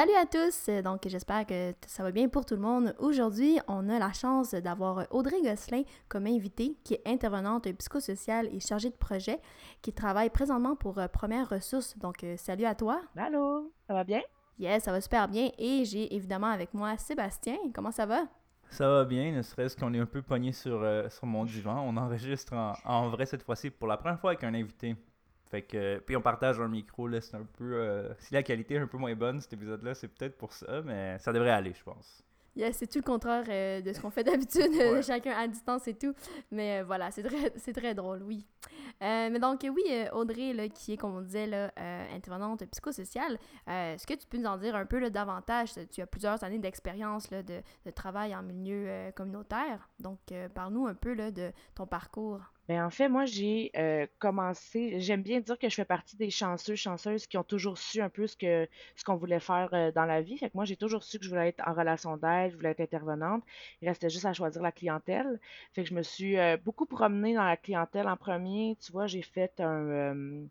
Salut à tous! Donc, j'espère que ça va bien pour tout le monde. Aujourd'hui, on a la chance d'avoir Audrey Gosselin comme invitée, qui est intervenante psychosociale et chargée de projet, qui travaille présentement pour euh, Première Ressources. Donc, euh, salut à toi! Allô! Ça va bien? Yes, ça va super bien. Et j'ai évidemment avec moi Sébastien. Comment ça va? Ça va bien, ne serait-ce qu'on est un peu pogné sur, euh, sur mon divan. On enregistre en, en vrai cette fois-ci pour la première fois avec un invité. Fait que, puis on partage un micro, là, c'est un peu... Euh, si la qualité est un peu moins bonne, cet épisode-là, c'est peut-être pour ça, mais ça devrait aller, je pense. Yeah, c'est tout le contraire euh, de ce qu'on fait d'habitude, chacun à distance et tout. Mais euh, voilà, c'est très, c'est très drôle, oui. mais donc, oui, Audrey, là, qui est, comme on disait, là, intervenante psychosociale, est-ce que tu peux nous en dire un peu là, davantage? Tu as plusieurs années d'expérience de, de, travail en milieu communautaire. Donc, parle-nous un peu là, de ton parcours. Ben, en fait, moi, j'ai euh, commencé. J'aime bien dire que je fais partie des chanceux, chanceuses qui ont toujours su un peu ce que ce qu'on voulait faire euh, dans la vie. Fait que moi, j'ai toujours su que je voulais être en relation d'aide, je voulais être intervenante. Il restait juste à choisir la clientèle. Fait que je me suis euh, beaucoup promenée dans la clientèle en premier. Tu vois, j'ai fait un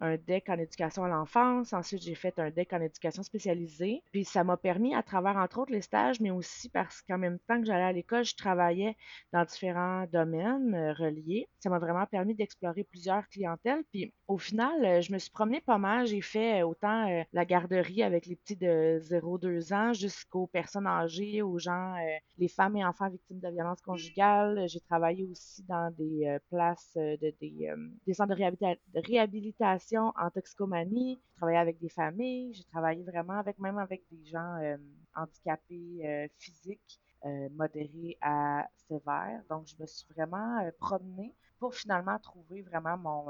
un deck en éducation à l'enfance. Ensuite, j'ai fait un deck en éducation spécialisée. Puis ça m'a permis, à travers entre autres les stages, mais aussi parce qu'en même temps que j'allais à l'école, je travaillais dans différents domaines euh, reliés. Ça m'a vraiment permis d'explorer plusieurs clientèles. Puis au final, euh, je me suis promenée pas mal. J'ai fait euh, autant la garderie avec les petits de 0-2 ans jusqu'aux personnes âgées, aux gens, les femmes et enfants victimes de violences conjugales. J'ai travaillé aussi dans des places de des, des centres de réhabilitation en toxicomanie, j'ai travaillé avec des familles, j'ai travaillé vraiment avec même avec des gens euh, handicapés euh, physiques, euh, modérés à sévères. Donc, je me suis vraiment promenée pour finalement trouver vraiment mon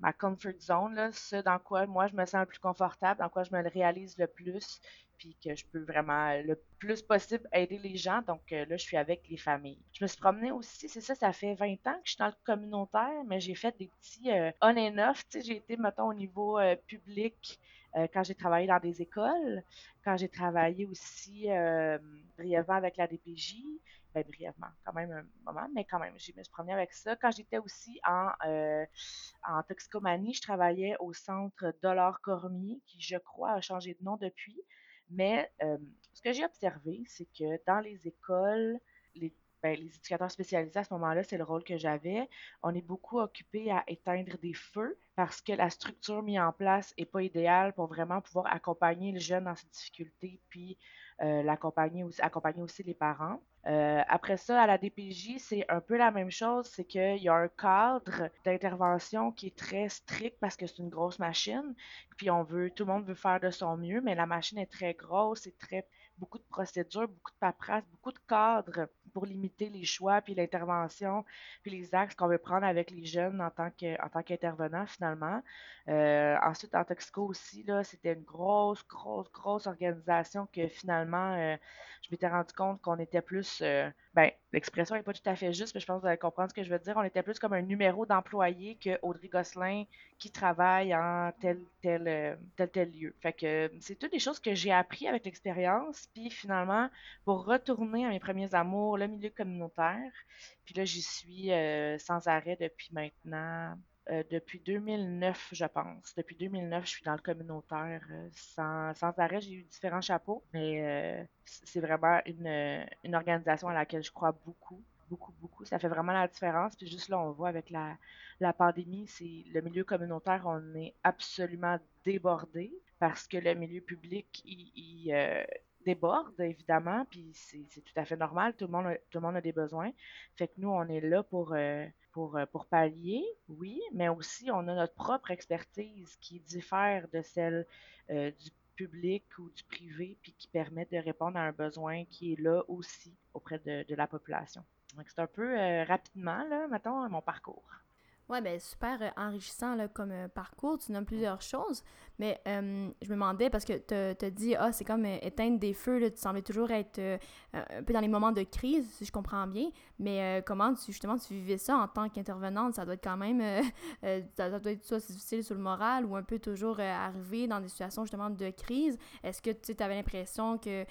ma comfort zone, ce dans quoi moi je me sens le plus confortable, dans quoi je me réalise le plus, puis que je peux vraiment le plus possible aider les gens. Donc euh, là, je suis avec les familles. Je me suis promenée aussi, c'est ça, ça fait 20 ans que je suis dans le communautaire, mais j'ai fait des petits euh, on and off. J'ai été, mettons, au niveau euh, public quand j'ai travaillé dans des écoles, quand j'ai travaillé aussi brièvement avec la DPJ, ben, brièvement, quand même un moment, mais quand même, je me suis promenée avec ça. Quand j'étais aussi en, en toxicomanie, je travaillais au centre Dollar Cormier, qui, je crois, a changé de nom depuis. Mais euh, ce que j'ai observé, c'est que dans les écoles, les, ben, les éducateurs spécialisés à ce moment-là, c'est le rôle que j'avais. On est beaucoup occupé à éteindre des feux parce que la structure mise en place n'est pas idéale pour vraiment pouvoir accompagner le jeune dans ses difficultés, puis euh, l'accompagner aussi, accompagner aussi les parents. Euh, après ça, à la DPJ, c'est un peu la même chose, c'est qu'il y a un cadre d'intervention qui est très strict parce que c'est une grosse machine, puis on veut, tout le monde veut faire de son mieux, mais la machine est très grosse, c'est très beaucoup de procédures, beaucoup de paperasse, beaucoup de cadres pour limiter les choix, puis l'intervention, puis les axes qu'on veut prendre avec les jeunes en tant qu'intervenant finalement. Euh, ensuite, en Toxico aussi, là, c'était une grosse, grosse, grosse organisation que finalement, euh, je m'étais rendu compte qu'on était plus, euh, ben, l'expression n'est pas tout à fait juste, mais je pense que vous allez comprendre ce que je veux dire. On était plus comme un numéro d'employé que Audrey Gosselin qui travaille en tel, tel, euh, tel, tel lieu. Fait que c'est toutes des choses que j'ai appris avec l'expérience. Puis finalement, pour retourner à mes premiers amours, le milieu communautaire, puis là, j'y suis euh, sans arrêt depuis maintenant euh, depuis 2009, je pense. Depuis 2009, je suis dans le communautaire euh, sans, arrêt. J'ai eu différents chapeaux, mais euh, c'est vraiment une, organisation à laquelle je crois beaucoup, beaucoup, beaucoup. Ça fait vraiment la différence. Puis juste là, on voit avec la, pandémie, c'est le milieu communautaire, on est absolument débordé parce que le milieu public, il, déborde, évidemment, puis c'est tout à fait normal. Tout le, monde tout le monde a des besoins. Fait que nous, on est là pour euh, pour, pallier, oui, mais aussi on a notre propre expertise qui diffère de celle euh, du public ou du privé, puis qui permet de répondre à un besoin qui est là aussi auprès de, la population. Donc c'est un peu euh, rapidement, là, mettons, mon parcours. Ouais, ben super euh, enrichissant là, comme euh, parcours. Tu nommes plusieurs choses, mais euh, je me demandais, parce que tu as dit, ah, c'est comme éteindre des feux, là, tu semblais toujours être un peu dans les moments de crise, si je comprends bien, mais comment justement tu vivais ça en tant qu'intervenante? Ça doit être quand même, ça, doit être soit difficile sur le moral ou un peu toujours arriver dans des situations justement de crise. Est-ce que tu avais l'impression que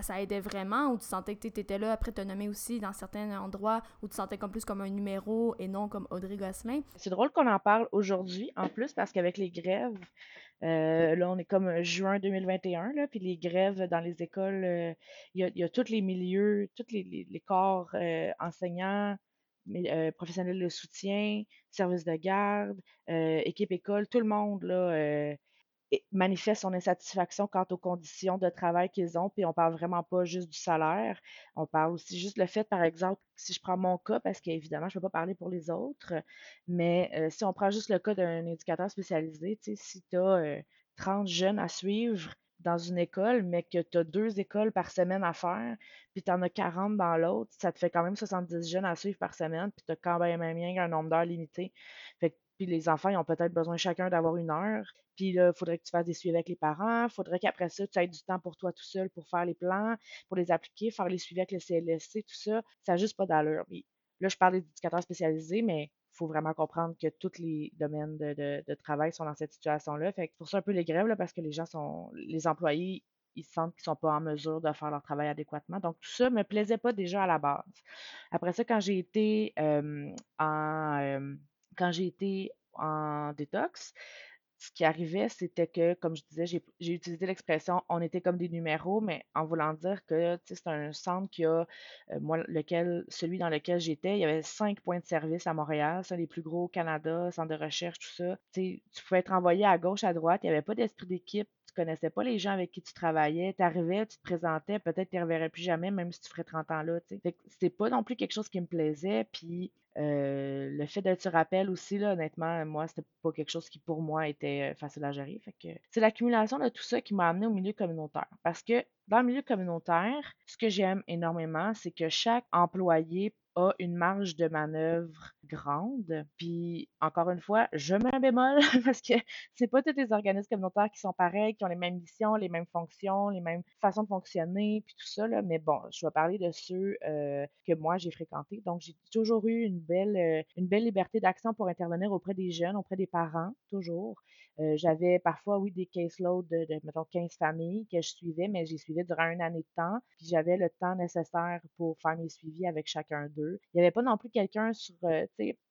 ça, aidait vraiment ou tu sentais que tu étais là après te nommer aussi dans certains endroits où tu sentais comme plus comme un numéro et non comme Audrey Gosselin? C'est drôle qu'on en parle aujourd'hui en plus parce qu'avec les grèves, euh, là on est comme juin 2021, là, puis les grèves dans les écoles, euh, il y, a, tous les milieux, tous les, corps euh, enseignants, professionnels de soutien, services de garde, équipe école, tout le monde là, manifestent son insatisfaction quant aux conditions de travail qu'ils ont, puis on parle vraiment pas juste du salaire, on parle aussi juste le fait, par exemple, si je prends mon cas, parce qu'évidemment, je ne peux pas parler pour les autres, mais euh, si on prend juste le cas d'un éducateur spécialisé, si tu as 30 jeunes à suivre dans une école, mais que tu as deux écoles par semaine à faire, puis tu en as 40 dans l'autre, ça te fait quand même 70 jeunes à suivre par semaine, puis tu as quand même un nombre d'heures limité. Fait puis les enfants, ils ont peut-être besoin chacun d'avoir une heure. Puis là, il faudrait que tu fasses des suivis avec les parents. Il faudrait qu'après ça, tu aies du temps pour toi tout seul pour faire les plans, pour les appliquer, faire les suivis avec le CLSC, tout ça. Ça n'a juste pas d'allure. là, je parle d'éducateurs spécialisés, mais il faut vraiment comprendre que tous les domaines de, travail sont dans cette situation-là. Fait que pour ça, un peu les grèves, parce que les gens sont. Les employés, ils sentent qu'ils ne sont pas en mesure de faire leur travail adéquatement. Donc, tout ça ne me plaisait pas déjà à la base. Après ça, quand j'ai été euh, en. Euh, quand j'ai été en détox, ce qui arrivait, c'était que, comme je disais, j'ai utilisé l'expression on était comme des numéros, mais en voulant dire que c'est un centre qui a, euh, moi, lequel, celui dans lequel j'étais, il y avait cinq points de service à Montréal, c'est les plus gros au Canada, centre de recherche, tout ça. tu pouvais être envoyé à gauche, à droite, il n'y avait pas d'esprit d'équipe, connaissais pas les gens avec qui tu travaillais, tu arrivais, tu te présentais, peut-être tu ne reverrais plus jamais, même si tu ferais 30 ans là. C'était pas non plus quelque chose qui me plaisait, puis euh, le fait d'être sur rappel aussi, là, honnêtement, moi, c'était pas quelque chose qui pour moi était euh, facile à gérer. Fait c'est l'accumulation de tout ça qui m'a amené au milieu communautaire. Parce que dans le milieu communautaire, ce que j'aime énormément, c'est que chaque employé a une marge de manœuvre grande. Puis, encore une fois, je mets un bémol parce que c'est pas tous les organismes communautaires qui sont pareils, qui ont les mêmes missions, les mêmes fonctions, les mêmes façons de fonctionner, puis tout ça. Là. Mais bon, je vais parler de ceux euh, que moi j'ai fréquentés. Donc, j'ai toujours eu une belle, euh, une belle liberté d'action pour intervenir auprès des jeunes, auprès des parents, toujours. Euh, j'avais parfois, oui, des caseloads de, de, mettons, 15 familles que je suivais, mais j'ai suivi durant une année de temps. Puis j'avais le temps nécessaire pour faire mes suivis avec chacun d'eux. Il n'y avait pas non plus quelqu'un sur, euh,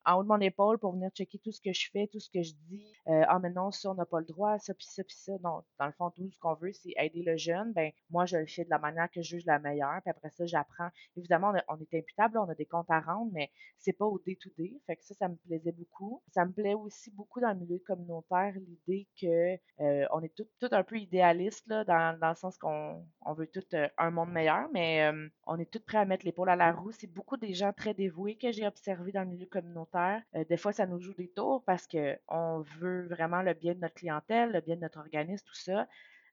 en haut de mon épaule pour venir checker tout ce que je fais, tout ce que je dis. Euh, ah, mais non, ça, on n'a pas le droit, ça, puis ça, puis ça. Non, dans le fond, tout ce qu'on veut, c'est aider le jeune. Ben, moi, je le fais de la manière que je juge la meilleure. Puis après ça, j'apprends. Évidemment, on, est imputable, on a des comptes à rendre, mais c'est pas au day-to-day. Fait que ça, ça me plaisait beaucoup. Ça me plaît aussi beaucoup dans le milieu communautaire, l'idée que euh, on est tout, un peu idéaliste, là, dans, dans le sens qu'on on veut tout euh, un monde meilleur, mais on est tout prêt à mettre l'épaule à la roue. C'est beaucoup des gens très dévoués que j'ai observés dans le milieu communautaire euh, des fois, ça nous joue des tours parce qu'on veut vraiment le bien de notre clientèle, le bien de notre organisme, tout ça.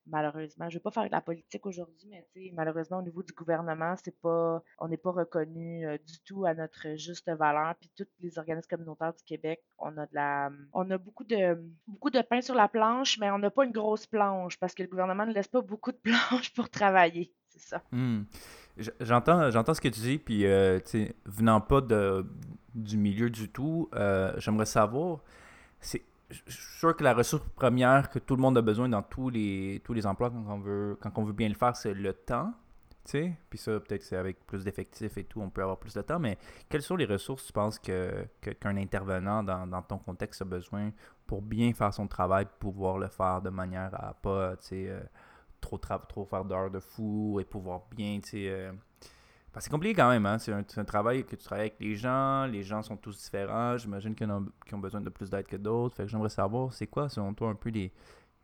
Malheureusement, je ne vais pas faire de la politique aujourd'hui, mais malheureusement, au niveau du gouvernement, c'est pas, on n'est pas reconnu euh, du tout à notre juste valeur. Puis tous les organismes communautaires du Québec, on a de la, on a beaucoup de, beaucoup de pain sur la planche, mais on n'a pas une grosse planche parce que le gouvernement ne laisse pas beaucoup de planches pour travailler. C'est ça. Hmm. J'entends, j'entends ce que tu dis, puis euh, venant pas de, du milieu du tout, euh, j'aimerais savoir, c'est, je suis sûr que la ressource première que tout le monde a besoin dans tous les, tous les emplois quand on veut, quand on veut bien le faire, c'est le temps. sais Puis ça, peut-être c'est avec plus d'effectifs et tout, on peut avoir plus de temps, mais quelles sont les ressources tu penses que, qu'un intervenant dans, dans, ton contexte a besoin pour bien faire son travail, pouvoir le faire de manière à pas, tu sais, euh, trop, trop faire d'heures de fou et pouvoir bien, tu sais. Euh, c'est compliqué quand même, hein? C'est un, travail que tu travailles avec les gens, les gens sont tous différents, j'imagine qu'ils ont, ont, besoin de plus d'aide que d'autres. Fait que j'aimerais savoir, c'est quoi, selon toi, un peu les,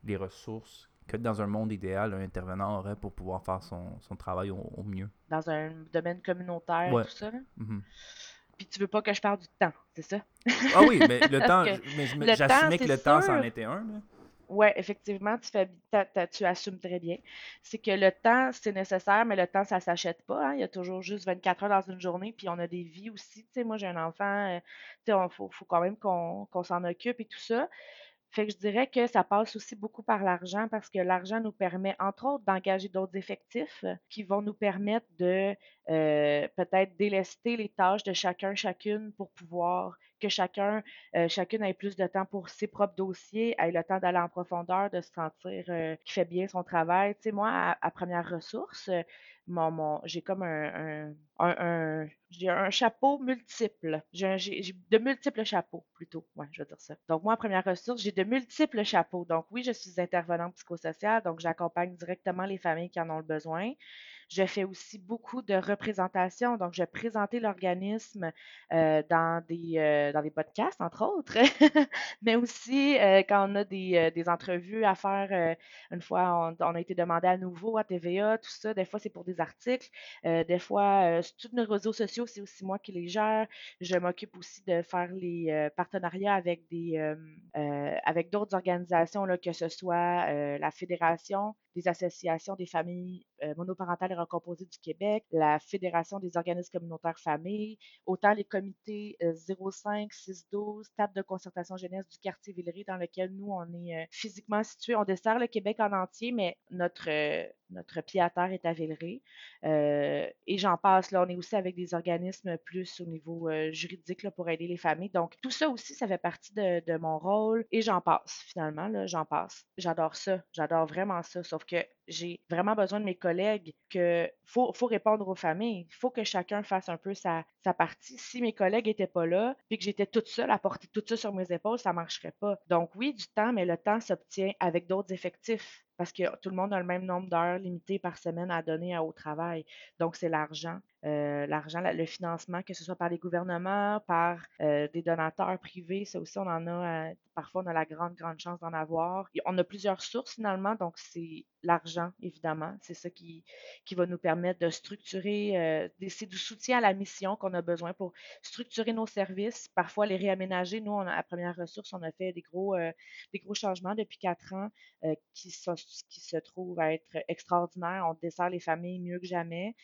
les ressources que dans un monde idéal, un intervenant aurait pour pouvoir faire son, son travail au, mieux? Dans un domaine communautaire, tout ça? Mm-hmm. Puis tu veux pas que je parle du temps, c'est ça? Ah oui, mais le temps, mais j'assumais que le temps, c'en était un. Ouais, effectivement, tu fais, tu assumes très bien. C'est que le temps, c'est nécessaire, mais le temps, ça s'achète pas. Hein. Il y a toujours juste 24 heures dans une journée, puis on a des vies aussi. Tu sais, moi, j'ai un enfant, euh, il faut, faut, quand même qu'on s'en occupe et tout ça. Fait que je dirais que ça passe aussi beaucoup par l'argent parce que l'argent nous permet, entre autres, d'engager d'autres effectifs qui vont nous permettre de euh, peut-être délester les tâches de chacun, chacune pour pouvoir que chacun, euh, chacune ait plus de temps pour ses propres dossiers, ait le temps d'aller en profondeur, de se sentir euh, qu'il fait bien son travail. Tu sais, moi, à, première ressource, mon, mon j'ai comme un, un, j'ai un chapeau multiple. J'ai de multiples chapeaux, plutôt. Je vais dire ça. Donc, moi, première ressource, j'ai de multiples chapeaux. Donc, oui, je suis intervenante psychosociale, donc j'accompagne directement les familles qui en ont le besoin. Je fais aussi beaucoup de représentations. Donc, je présenter l'organisme euh, dans, des, euh, dans des podcasts, entre autres, mais aussi euh, quand on a des, des entrevues à faire. une fois, on, a été demandé à nouveau à TVA, tout ça. Des fois, c'est pour des articles. des fois, tous nos réseaux sociaux, c'est aussi moi qui les gère. Je m'occupe aussi de faire les partenariats avec des avec d'autres organisations, là, que ce soit la Fédération des associations des familles monoparentales recomposé du Québec, la Fédération des organismes communautaires familles, autant les comités 05, 612, table de concertation jeunesse du quartier Villeray dans lequel nous, on est euh, physiquement situés. On dessert le Québec en entier, mais notre, euh, notre pied à terre est à. Euh, et j'en passe, là, on est aussi avec des organismes plus au niveau juridique là, pour aider les familles. Donc, tout ça aussi, ça fait partie de, de mon rôle et j'en passe finalement, là, j'en passe. J'adore ça, j'adore vraiment ça, sauf que j'ai vraiment besoin de mes collègues que faut, faut répondre aux familles. Il faut que chacun fasse un peu sa, sa partie. Si mes collègues n'étaient pas là, puis que j'étais toute seule à porter tout ça sur mes épaules, ça marcherait pas. Donc oui, du temps, mais le temps s'obtient avec d'autres effectifs parce que tout le monde a le même nombre d'heures limitées par semaine à donner au travail. Donc, c'est l'argent. Euh, l'argent, le financement, que ce soit par les gouvernements, par euh, des donateurs privés, ça aussi, on en a, euh, parfois, on a la grande, grande chance d'en avoir. on a plusieurs sources, finalement, donc c'est l'argent, évidemment. C'est ça qui, qui va nous permettre de structurer, c'est du soutien à la mission qu'on a besoin pour structurer nos services, parfois les réaménager. Nous, on a, à Première Ressource, on a fait des gros, des gros changements depuis quatre ans qui, sont, qui se trouvent à être extraordinaires. On dessert les familles mieux que jamais.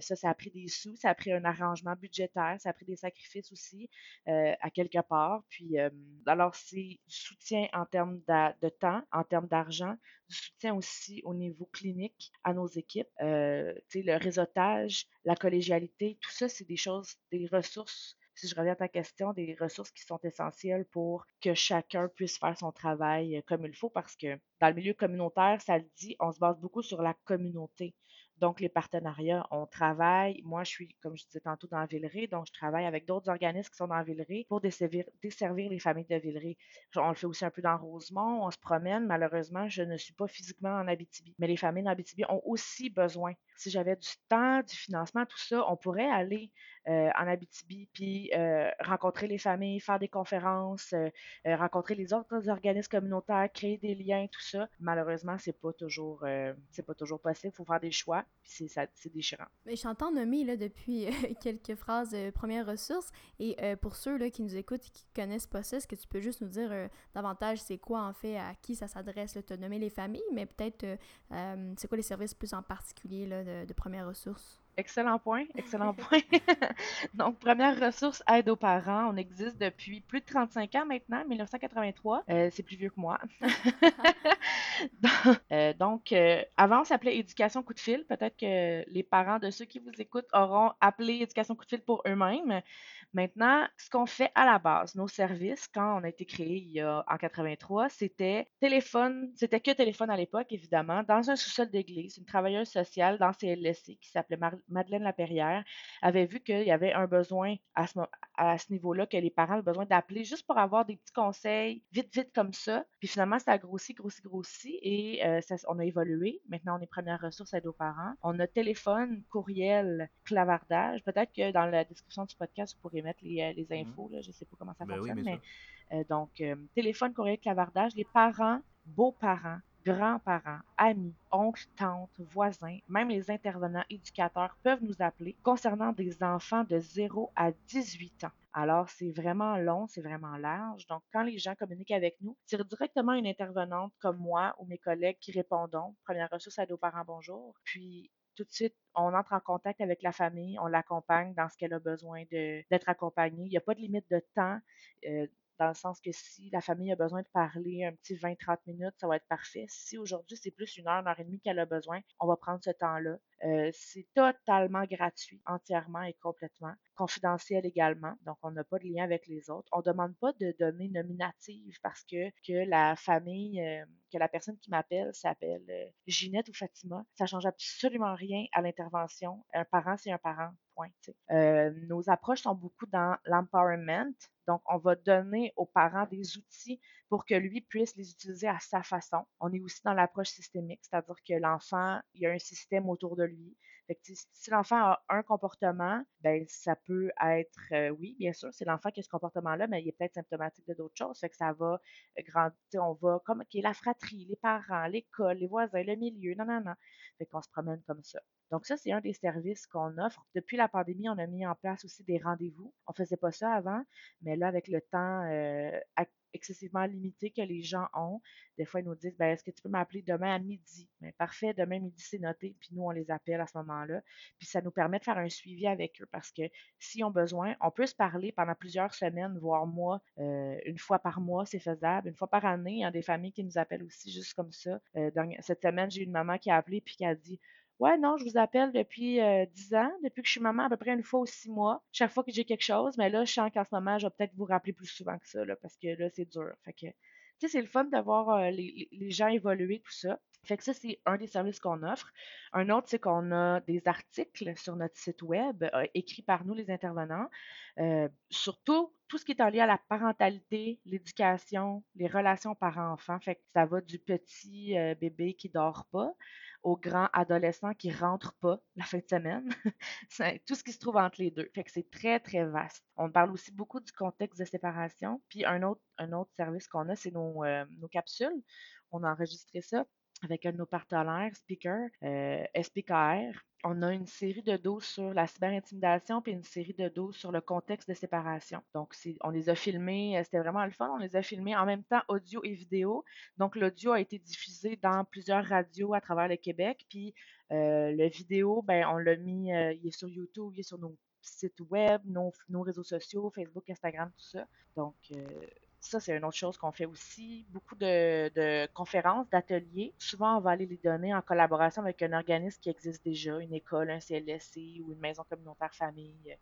ça, ça a pris des sous, ça a pris un arrangement budgétaire, ça a pris des sacrifices aussi euh, à quelque part. Puis, euh, alors, c'est du soutien en termes de, temps, en termes d'argent, du soutien aussi au niveau clinique à nos équipes. Euh, le réseautage, la collégialité, tout ça, c'est des choses, des ressources si je reviens à ta question, des ressources qui sont essentielles pour que chacun puisse faire son travail comme il faut, parce que dans le milieu communautaire, ça le dit, on se base beaucoup sur la communauté. Donc, les partenariats, on travaille. Moi, je suis, comme je disais tantôt, dans Villeray, donc je travaille avec d'autres organismes qui sont dans Villeray pour desservir, les familles de Villeray. On le fait aussi un peu dans Rosemont, on se promène. Malheureusement, je ne suis pas physiquement en Abitibi, mais les familles en ont aussi besoin. Si j'avais du temps, du financement, tout ça, on pourrait aller euh, en Abitibi, puis euh, rencontrer les familles, faire des conférences, euh, rencontrer les autres organismes communautaires, créer des liens, tout ça. Malheureusement, c'est pas toujours, c'est pas toujours possible. Il faut faire des choix c'est déchirant. Mais j'entends nommer là, depuis quelques phrases premières ressources. Et pour ceux là, qui nous écoutent et qui connaissent pas ça, est-ce que tu peux juste nous dire davantage c'est quoi en fait, à qui ça s'adresse? Tu as nommé les familles, mais peut-être c'est quoi les services plus en particulier là, de, de premières ressources? Excellent point, excellent point. Donc, première ressource, aide aux parents. On existe depuis plus de 35 ans maintenant, 1983. Euh, c'est plus vieux que moi. Euh, donc, euh, avant, on s'appelait éducation coup de fil. Peut-être que les parents de ceux qui vous écoutent auront appelé éducation coup de fil pour eux-mêmes. Maintenant, ce qu'on fait à la base, nos services, quand on a été créé il y a en 83, c'était téléphone, c'était que téléphone à l'époque, évidemment, dans un sous-sol d'église. Une travailleuse sociale dans CLSC qui s'appelait Madeleine Laperrière avait vu qu'il y avait un besoin à ce, niveau-là, que les parents avaient besoin d'appeler juste pour avoir des petits conseils, vite, vite comme ça. Puis finalement, ça a grossi, grossi, grossi et euh, on a évolué. Maintenant, on est première ressource aide aux parents. On a téléphone, courriel, clavardage. Peut-être que dans la description du podcast, vous pourrez mettre les, euh, les mmh. infos. Là. Je ne sais pas comment ça ben fonctionne, mais euh, donc, euh, téléphone, courriel, clavardage, les parents, beaux-parents, grands-parents, amis, oncles, tantes, voisins, même les intervenants éducateurs peuvent nous appeler concernant des enfants de 0 à 18 ans. Alors, c'est vraiment long, c'est vraiment large. Donc, quand les gens communiquent avec nous, c'est directement une intervenante comme moi ou mes collègues qui répondons. Première ressource à nos parents, bonjour. Puis, tout de suite, on entre en contact avec la famille, on l'accompagne dans ce qu'elle a besoin d'être accompagnée. Il n'y a pas de limite de temps. Euh, dans le sens que si la famille a besoin de parler un petit 20-30 minutes, ça va être parfait. Si aujourd'hui c'est plus une heure, une heure et demie qu'elle a besoin, on va prendre ce temps-là. Euh, c'est totalement gratuit, entièrement et complètement. Confidentiel également, donc on n'a pas de lien avec les autres. On ne demande pas de données nominatives parce que, la famille, euh, que la personne qui m'appelle s'appelle euh, Ginette ou Fatima. Ça change absolument rien à l'intervention. Un parent, c'est un parent. Point, nos approches sont beaucoup dans l'empowerment, donc, on va donner aux parents des outils pour que lui puisse les utiliser à sa façon. On est aussi dans l'approche systémique, c'est-à-dire que l'enfant, il y a un système autour de lui. Si l'enfant a un comportement, ben ça peut être, euh, oui, bien sûr, c'est l'enfant qui a ce comportement-là, mais il est peut-être symptomatique de d'autres choses. Fait que ça va grandir, on va, comme, la fratrie, les parents, l'école, les voisins, le milieu, non, non, non. Fait qu'on se promène comme ça. Donc ça, c'est un des services qu'on offre. Depuis la pandémie, on a mis en place aussi des rendez-vous. On ne faisait pas ça avant, mais là, avec le temps euh, excessivement limité que les gens ont, des fois, ils nous disent, ben, est-ce que tu peux m'appeler demain à midi? Ben, parfait, demain midi, c'est noté, puis nous, on les appelle à ce moment-là. Puis ça nous permet de faire un suivi avec eux parce que s'ils ont besoin, on peut se parler pendant plusieurs semaines, voire mois, euh, une fois par mois, c'est faisable. Une fois par année, il y a des familles qui nous appellent aussi juste comme ça. Euh, cette semaine, j'ai une maman qui a appelé puis qui a dit Ouais, non, je vous appelle depuis euh, 10 ans, depuis que je suis maman, à peu près une fois ou six mois, chaque fois que j'ai quelque chose, mais là, je sens qu'en ce moment, je vais peut-être vous rappeler plus souvent que ça, parce que là, c'est dur. Fait que, tu sais, c'est le fun d'avoir euh, les, gens évoluer, tout ça. Fait que ça, c'est un des services qu'on offre. Un autre, c'est qu'on a des articles sur notre site web euh, écrits par nous, les intervenants, euh, sur tout, ce qui est en lien à la parentalité, l'éducation, les relations parents-enfants. Fait que ça va du petit bébé qui dort pas aux grands adolescents qui rentrent pas la fin de semaine. tout ce qui se trouve entre les deux. Fait que c'est très, très vaste. On parle aussi beaucoup du contexte de séparation. Puis un autre, service qu'on a, c'est nos, euh, nos capsules. On a enregistré ça avec un de nos partenaires, Speaker, euh, SPKR. On a une série de dos sur la cyberintimidation puis une série de dos sur le contexte de séparation. Donc, on les a filmés, euh, c'était vraiment le fun, on les a filmés en même temps audio et vidéo. Donc, l'audio a été diffusé dans plusieurs radios à travers le Québec, puis euh, le vidéo, ben, on l'a mis, il est sur YouTube, il est sur nos sites web, nos, nos réseaux sociaux, Facebook, Instagram, tout ça. Donc, ça, c'est une autre chose qu'on fait aussi. Beaucoup de, conférences, d'ateliers. Souvent, on va aller les donner en collaboration avec un organisme qui existe déjà, une école, un CLSC ou une maison communautaire famille euh,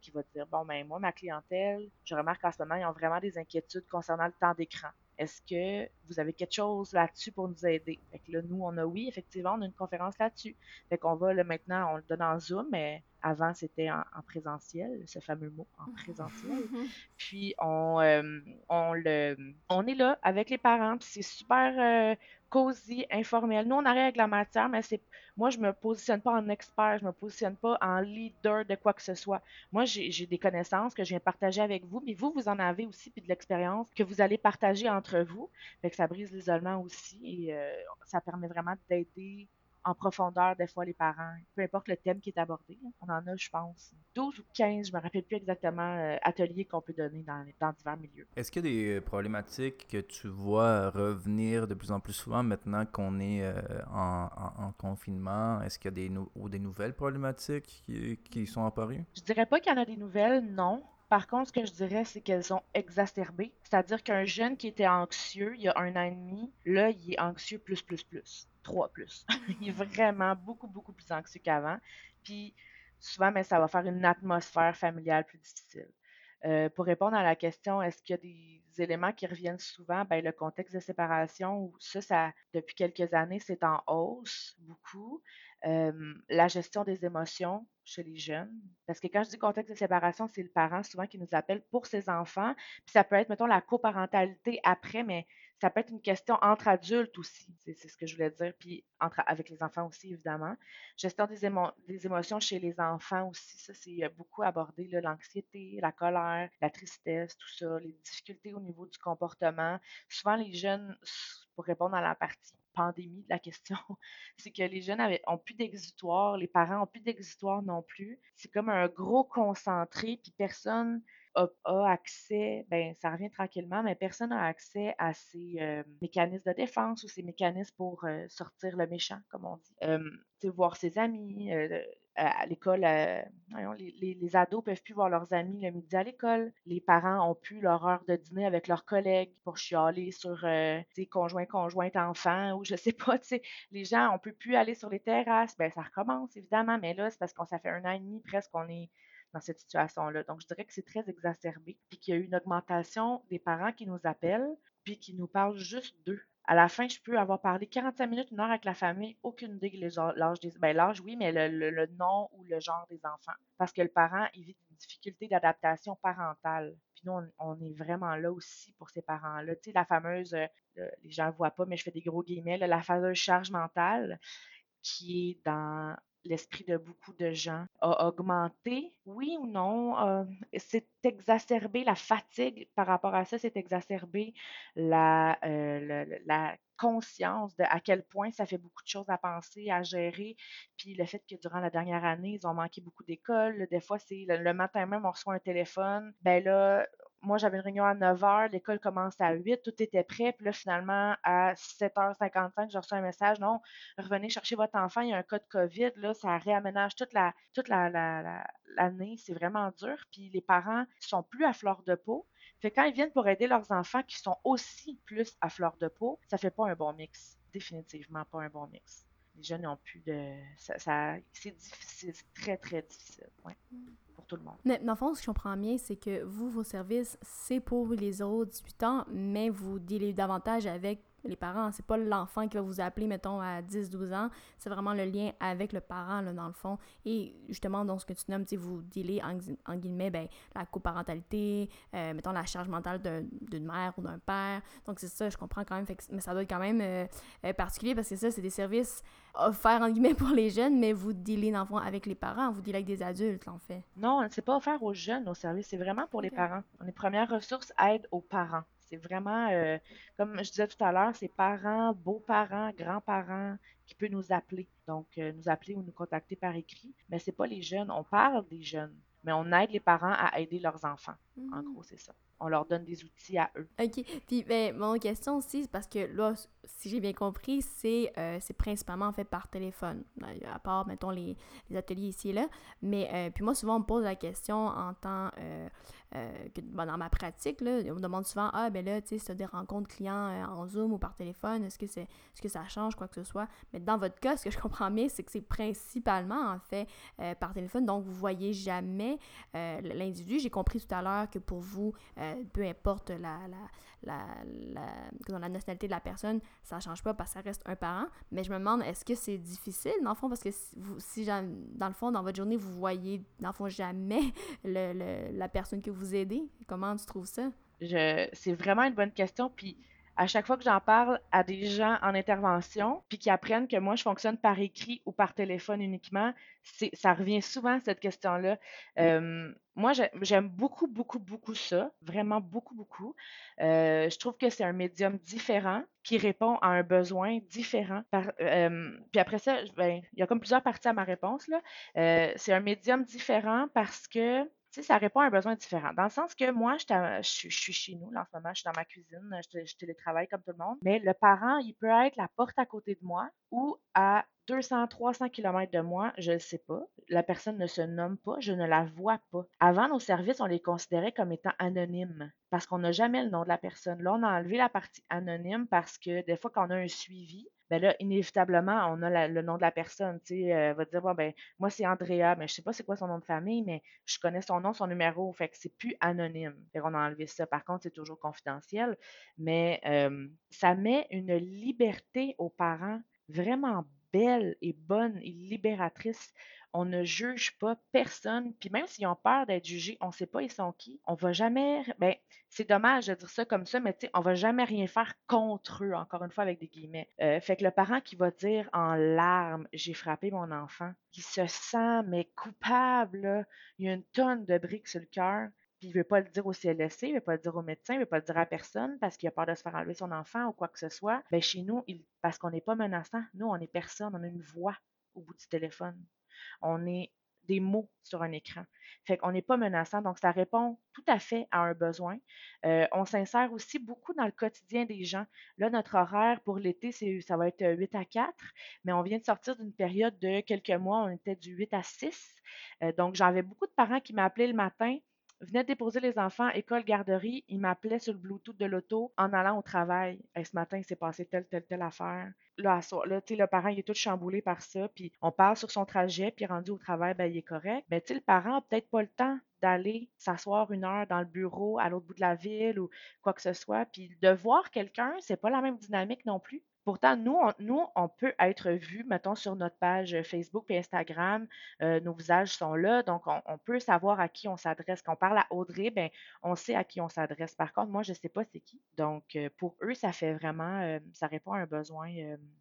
qui va dire, bon, ben moi, ma clientèle, je remarque qu'en ce moment, ils ont vraiment des inquiétudes concernant le temps d'écran. Est-ce que vous avez quelque chose là-dessus pour nous aider? Fait que là, nous, on a oui, effectivement, on a une conférence là-dessus. Fait qu'on va, là, maintenant, on le donne en Zoom, mais avant, c'était en, présentiel, ce fameux mot, en présentiel. Puis, on, euh, on, le, on est là avec les parents, puis c'est super euh, cosy, informel. Nous, on arrive avec la matière, mais c'est moi, je me positionne pas en expert, je me positionne pas en leader de quoi que ce soit. Moi, j'ai des connaissances que je viens partager avec vous, mais vous, vous en avez aussi, puis de l'expérience que vous allez partager entre vous. Fait que ça brise l'isolement aussi et euh, ça permet vraiment d'aider en profondeur des fois les parents, peu importe le thème qui est abordé. On en a, je pense, 12 ou 15, je me rappelle plus exactement, euh, ateliers qu'on peut donner dans, dans divers milieux. Est-ce qu'il y a des euh, problématiques que tu vois revenir de plus en plus souvent maintenant qu'on est euh, en, en, confinement? Est-ce qu'il y a des, ou des nouvelles problématiques qui, qui sont apparues? Je dirais pas qu'il y en a des nouvelles, non. Par contre, ce que je dirais, c'est qu'elles sont exacerbées. C'est-à-dire qu'un jeune qui était anxieux il y a un an et demi, là, il est anxieux plus, plus, plus. 3 plus. il est vraiment beaucoup, beaucoup plus anxieux qu'avant. Puis souvent, mais ça va faire une atmosphère familiale plus difficile. Euh, pour répondre à la question, est-ce qu'il y a des éléments qui reviennent souvent? Ben, le contexte de séparation, ça, ça, depuis quelques années, c'est en hausse beaucoup. La gestion des émotions chez les jeunes. Parce que quand je dis contexte de séparation, c'est le parent souvent qui nous appelle pour ses enfants. Puis ça peut être, mettons, la coparentalité après, mais ça peut être une question entre adultes aussi, c'est ce que je voulais dire, puis entre, avec les enfants aussi, évidemment. Gestion des, émotions chez les enfants aussi, ça, c'est euh, beaucoup abordé, l'anxiété, la colère, la tristesse, tout ça, les difficultés au niveau du comportement. Souvent, les jeunes, pour répondre à la partie pandémie de la question, c'est que les jeunes avaient, ont plus d'exutoire, les parents ont plus d'exutoire non plus. C'est comme un gros concentré, puis personne a, accès, ben ça revient tranquillement, mais personne n'a accès à ces euh, mécanismes de défense ou ces mécanismes pour euh, sortir le méchant, comme on dit. Euh, voir ses amis, à l'école, les, les, ados peuvent plus voir leurs amis le midi à l'école. Les parents ont plus leur heure de dîner avec leurs collègues pour chialer sur euh, conjoint, conjointe, enfant ou je sais pas. Les gens, on peut plus aller sur les terrasses. Ben, ça recommence évidemment, mais là, c'est parce qu'on ça fait un an et demi presque qu'on est dans cette situation-là. Donc, je dirais que c'est très exacerbé, puis qu'il y a eu une augmentation des parents qui nous appellent, puis qui nous parlent juste d'eux. À la fin, je peux avoir parlé 45 minutes, une heure avec la famille, aucune idée l'âge des... Ben, l'âge, oui, mais le, nom ou le genre des enfants. Parce que le parent évite une difficulté d'adaptation parentale. Puis nous, on, est vraiment là aussi pour ces parents-là. Tu sais, la fameuse, euh, les gens ne voient pas, mais je fais des gros guillemets, la fameuse charge mentale qui est dans l'esprit de beaucoup de gens a augmenté, oui ou non? Euh, c'est exacerbé la fatigue par rapport à ça, c'est exacerbé la, euh, la conscience de à quel point ça fait beaucoup de choses à penser, à gérer. Puis le fait que durant la dernière année, ils ont manqué beaucoup d'écoles. Des fois, c'est le, le, matin même, on reçoit un téléphone. Ben là, moi, j'avais une réunion à 9 h, l'école commence à 8, tout était prêt. Puis là, finalement, à 7h55, j'ai reçu un message non, revenez chercher votre enfant, il y a un cas de COVID. Là, ça réaménage toute la toute l'année. c'est vraiment dur. Puis les parents sont plus à fleur de peau. Fait quand ils viennent pour aider leurs enfants qui sont aussi plus à fleur de peau, ça fait pas un bon mix. Définitivement pas un bon mix. Les jeunes n'ont plus de. Ça, c'est difficile, c'est très, très difficile. Ouais. Mm tout le monde. Mais dans le fond, ce que je comprends bien, c'est que vous, vos services, c'est pour les autres 18 ans, mais vous dealez davantage avec les parents. C'est pas l'enfant qui va vous appeler, mettons, à 10-12 ans. C'est vraiment le lien avec le parent, là, dans le fond. Et justement, dans ce que tu nommes, vous dealez, en, en, guillemets, ben, la coparentalité, euh, mettons, la charge mentale d'une mère ou d'un père. Donc, c'est ça, je comprends quand même. mais ça doit être quand même euh, euh, particulier parce que ça, c'est des services offerts, en guillemets, pour les jeunes, mais vous dealez, dans le fond, avec les parents. Vous dealez avec des adultes, en fait. Non, c'est pas offert aux jeunes, nos services. C'est vraiment pour les parents. Les premières ressources aident aux parents. C'est vraiment, euh, comme je disais tout à l'heure, c'est parents, beaux-parents, grands-parents qui peuvent nous appeler. Donc, euh, nous appeler ou nous contacter par écrit. Mais c'est pas les jeunes. On parle des jeunes, mais on aide les parents à aider leurs enfants. En mmh. gros, c'est ça on leur donne des outils à eux. OK. Puis, ben, mon question aussi, c'est parce que là, si j'ai bien compris, c'est euh, principalement fait par téléphone, à part, mettons, les, les ateliers ici et là. Mais, euh, puis moi, souvent, on me pose la question en tant euh, ben, dans ma pratique, là, on me demande souvent Ah, ben là, tu sais, si tu as des rencontres clients en Zoom ou par téléphone, est-ce que, c'est est, ce que ça change, quoi que ce soit? Mais dans votre cas, ce que je comprends bien, c'est que c'est principalement, en fait, par téléphone. Donc, vous voyez jamais l'individu. J'ai compris tout à l'heure que pour vous, euh, peu importe la, la, la, la, nationalité de la personne, ça change pas parce que ça reste un parent. Mais je me demande, est-ce que c'est difficile, dans le fond, parce que si, vous, si dans le fond, dans votre journée, vous voyez, dans le fond, jamais le, la personne que vous aidez, comment tu trouves ça? C'est vraiment une bonne question. Puis à chaque fois que j'en parle à des gens en intervention, puis qui apprennent que moi, je fonctionne par écrit ou par téléphone uniquement, ça revient souvent, cette question-là. Euh, moi, j'aime beaucoup, beaucoup, beaucoup ça, vraiment beaucoup, beaucoup. Euh, je trouve que c'est un médium différent qui répond à un besoin différent. Euh, puis après ça, ben, il y a comme plusieurs parties à ma réponse. là. c'est un médium différent parce que ça répond à un besoin différent. Dans le sens que moi, je, suis chez nous, en ce moment, je suis dans ma cuisine, je, télétravaille comme tout le monde, mais le parent, il peut être la porte à côté de moi ou à 200, 300 km de moi, je ne sais pas. La personne ne se nomme pas, je ne la vois pas. Avant, nos services, on les considérait comme étant anonymes parce qu'on n'a jamais le nom de la personne. Là, on a enlevé la partie anonyme parce que des fois, quand on a un suivi, ben là, inévitablement, on a le nom de la personne. Tu sais, euh, va dire, bon, ben, moi, c'est Andrea, mais je sais pas c'est quoi son nom de famille, mais je connais son nom, son numéro, fait que c'est plus anonyme. Fait qu'on a enlevé ça. Par contre, c'est toujours confidentiel, mais euh, ça met une liberté aux parents vraiment belle et bonne et libératrice on ne juge pas personne. Puis même s'ils ont peur d'être jugés, on ne sait pas ils sont qui. On va jamais. Ben, c'est dommage de dire ça comme ça, mais tu sais, on va jamais rien faire contre eux, encore une fois avec des guillemets. Euh, fait que le parent qui va dire en larmes J'ai frappé mon enfant, qui se sent mais coupable, il y a une tonne de briques sur le cœur. Il veut pas le dire au CLSC, il veut pas le dire au médecin, il veut pas le dire à personne parce qu'il a peur de se faire enlever son enfant ou quoi que ce soit. Ben chez nous, parce qu'on n'est pas menaçant, nous on est personne, on a une voix au bout du téléphone. On est des mots sur un écran. Fait qu'on n'est pas menaçant, donc ça répond tout à fait à un besoin. Euh, on s'insère aussi beaucoup dans le quotidien des gens. Là, notre horaire pour l'été, ça va être 8 à 4, mais on vient de sortir d'une période de quelques mois, on était du 8 à 6. Euh, donc, j'avais beaucoup de parents qui m'appelaient le matin venait déposer les enfants, école, garderie, il m'appelait sur le Bluetooth de l'auto en allant au travail. ce matin, il s'est passé telle, telle, telle affaire. Là, là le parent, il est tout chamboulé par ça, puis on parle sur son trajet, puis rendu au travail, ben, il est correct. Mais tu le parent n'a peut-être pas le temps d'aller s'asseoir une heure dans le bureau à l'autre bout de la ville ou quoi que ce soit. Puis de voir quelqu'un, c'est pas la même dynamique non plus. Pourtant, nous, on, nous, on peut être vu, mettons, sur notre page Facebook et Instagram. Euh, nos visages sont là, donc on, peut savoir à qui on s'adresse. Quand on parle à Audrey, ben, on sait à qui on s'adresse. Par contre, moi, je ne sais pas c'est qui. Donc, euh, pour eux, ça fait vraiment, euh, ça répond à un besoin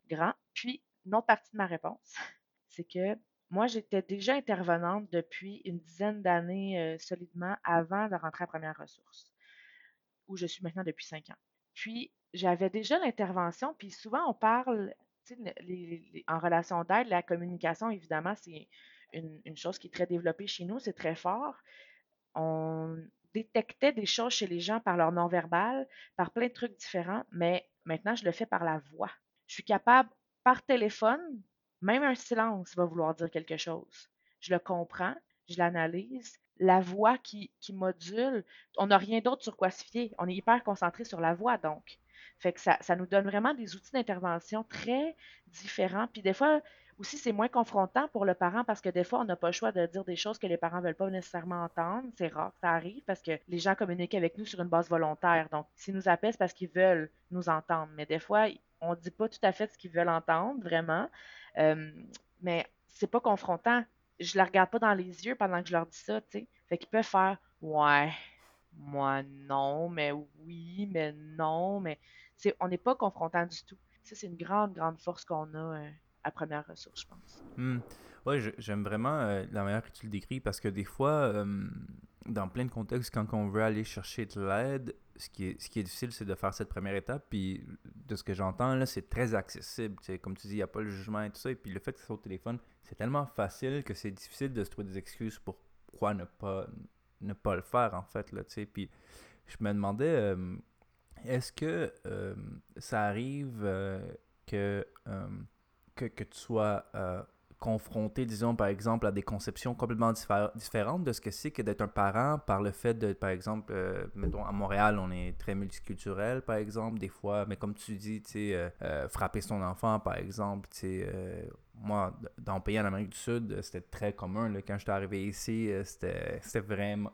grand. Puis, une autre partie de ma réponse, c'est que moi, j'étais déjà intervenante depuis une dizaine d'années solidement avant de rentrer à Première Ressource, où je suis maintenant depuis cinq ans. Puis, j'avais déjà l'intervention, puis souvent on parle, en relation d'aide, la communication, évidemment, c'est une, chose qui est très développée chez nous, c'est très fort. On détectait des choses chez les gens par leur non-verbal, par plein de trucs différents, mais maintenant, je le fais par la voix. Je suis capable, par téléphone, même un silence va vouloir dire quelque chose. Je le comprends, je l'analyse, la voix qui, module, on n'a rien d'autre sur quoi se fier. On est hyper concentré sur la voix, donc. Fait que ça, nous donne vraiment des outils d'intervention très différents. Puis des fois, aussi, c'est moins confrontant pour le parent parce que des fois, on n'a pas le choix de dire des choses que les parents ne veulent pas nécessairement entendre. C'est rare ça arrive parce que les gens communiquent avec nous sur une base volontaire. Donc, s'ils nous appellent, c'est parce qu'ils veulent nous entendre. Mais des fois, on ne dit pas tout à fait ce qu'ils veulent entendre, vraiment. Euh, mais c'est pas confrontant. Je ne la regarde pas dans les yeux pendant que je leur dis ça, tu sais. Fait qu'ils peuvent faire Ouais, moi non, mais oui, mais non, mais on n'est pas confrontant du tout. Ça, c'est une grande, grande force qu'on a euh, à première ressource, je pense. Hmm. Oui, j'aime vraiment euh, la manière que tu le décris parce que des fois, euh, dans plein de contextes, quand on veut aller chercher de l'aide, ce qui est, ce qui est difficile, c'est de faire cette première étape. Puis de ce que j'entends, là, c'est très accessible. comme tu dis, il n'y a pas le jugement et tout ça. Et puis le fait que c'est au téléphone, c'est tellement facile que c'est difficile de se trouver des excuses pour pourquoi ne pas, ne pas le faire, en fait. Là, puis je me demandais est-ce que euh, ça arrive euh, que, euh, que, que, tu sois confronté, disons, par exemple, à des conceptions complètement différentes de ce que c'est que d'être un parent par le fait de, par exemple, mettons, à Montréal, on est très multiculturel, par exemple, des fois, mais comme tu dis, tu sais, frapper son enfant, par exemple, tu sais, moi, dans le pays en Amérique du Sud, c'était très commun. Là, quand j'étais arrivé ici, euh, c'était vraiment.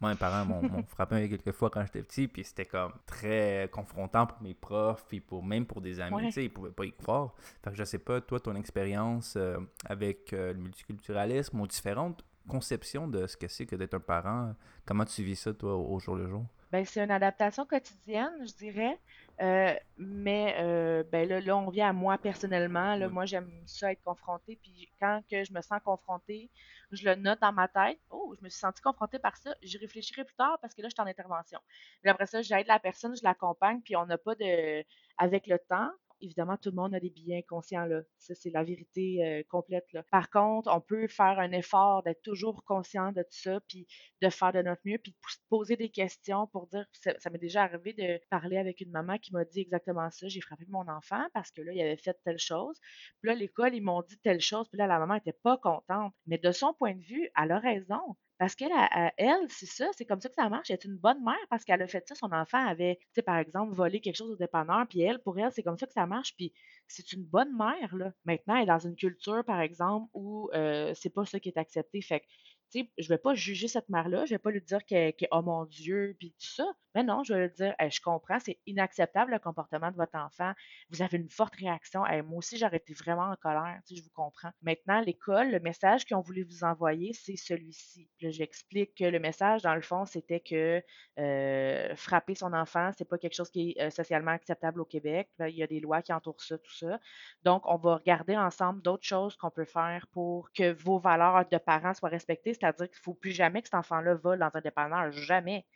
Moi, mes parents m'ont frappé quelques fois quand j'étais petit, puis c'était comme très confrontant pour mes profs, puis pour, même pour des amis. Ouais. Ils ne pouvaient pas y croire. Fait que je sais pas, toi, ton expérience euh, avec euh, le multiculturalisme ou différentes conceptions de ce que c'est que d'être un parent, comment tu vis ça, toi, au jour le jour? Ben, c'est une adaptation quotidienne, je dirais. Euh, mais euh, ben là, là, on vient à moi personnellement. Là, Moi, j'aime ça être confrontée. Puis quand que je me sens confrontée, je le note dans ma tête. Oh, je me suis sentie confrontée par ça. J'y réfléchirai plus tard parce que là, je suis en intervention. Puis après ça, j'aide la personne, je l'accompagne. Puis on n'a pas de. Avec le temps, évidemment, tout le monde a des billets inconscients, là. Ça, c'est la vérité euh, complète. Par contre, on peut faire un effort d'être toujours conscient de tout ça, puis de faire de notre mieux, puis de poser des questions pour dire, ça, m'est déjà arrivé de parler avec une maman qui m'a dit exactement ça, j'ai frappé mon enfant parce que là, il avait fait telle chose. Puis là, l'école, ils m'ont dit telle chose, puis là, la maman était pas contente. Mais de son point de vue, elle a raison. Parce qu'elle, elle, c'est ça, c'est comme ça que ça marche. Elle est une bonne mère parce qu'elle a fait ça. Son enfant avait, tu sais, par exemple, volé quelque chose au dépanneur, puis elle, pour elle, c'est comme ça que ça marche. Puis c'est une bonne mère, là. Maintenant, elle est dans une culture, par exemple, où euh, c'est pas ça qui est accepté. Fait que je je vais pas juger cette mère-là, je vais pas lui dire est oh mon Dieu, puis tout ça. Mais non, je vais lui dire, je comprends, c'est inacceptable le comportement de votre enfant. Vous avez une forte réaction. moi aussi, j'aurais été vraiment en colère, je vous comprends. Maintenant, l'école, le message qu'ils ont voulu vous envoyer, c'est celui-ci. J'explique que le message, dans le fond, c'était que euh, frapper son enfant, c'est pas quelque chose qui est euh, socialement acceptable au Québec. il y a des lois qui entourent ça, tout ça. Donc, on va regarder ensemble d'autres choses qu'on peut faire pour que vos valeurs de parents soient respectées c'est-à-dire qu'il ne faut plus jamais que cet enfant-là vole dans un dépanneur, jamais.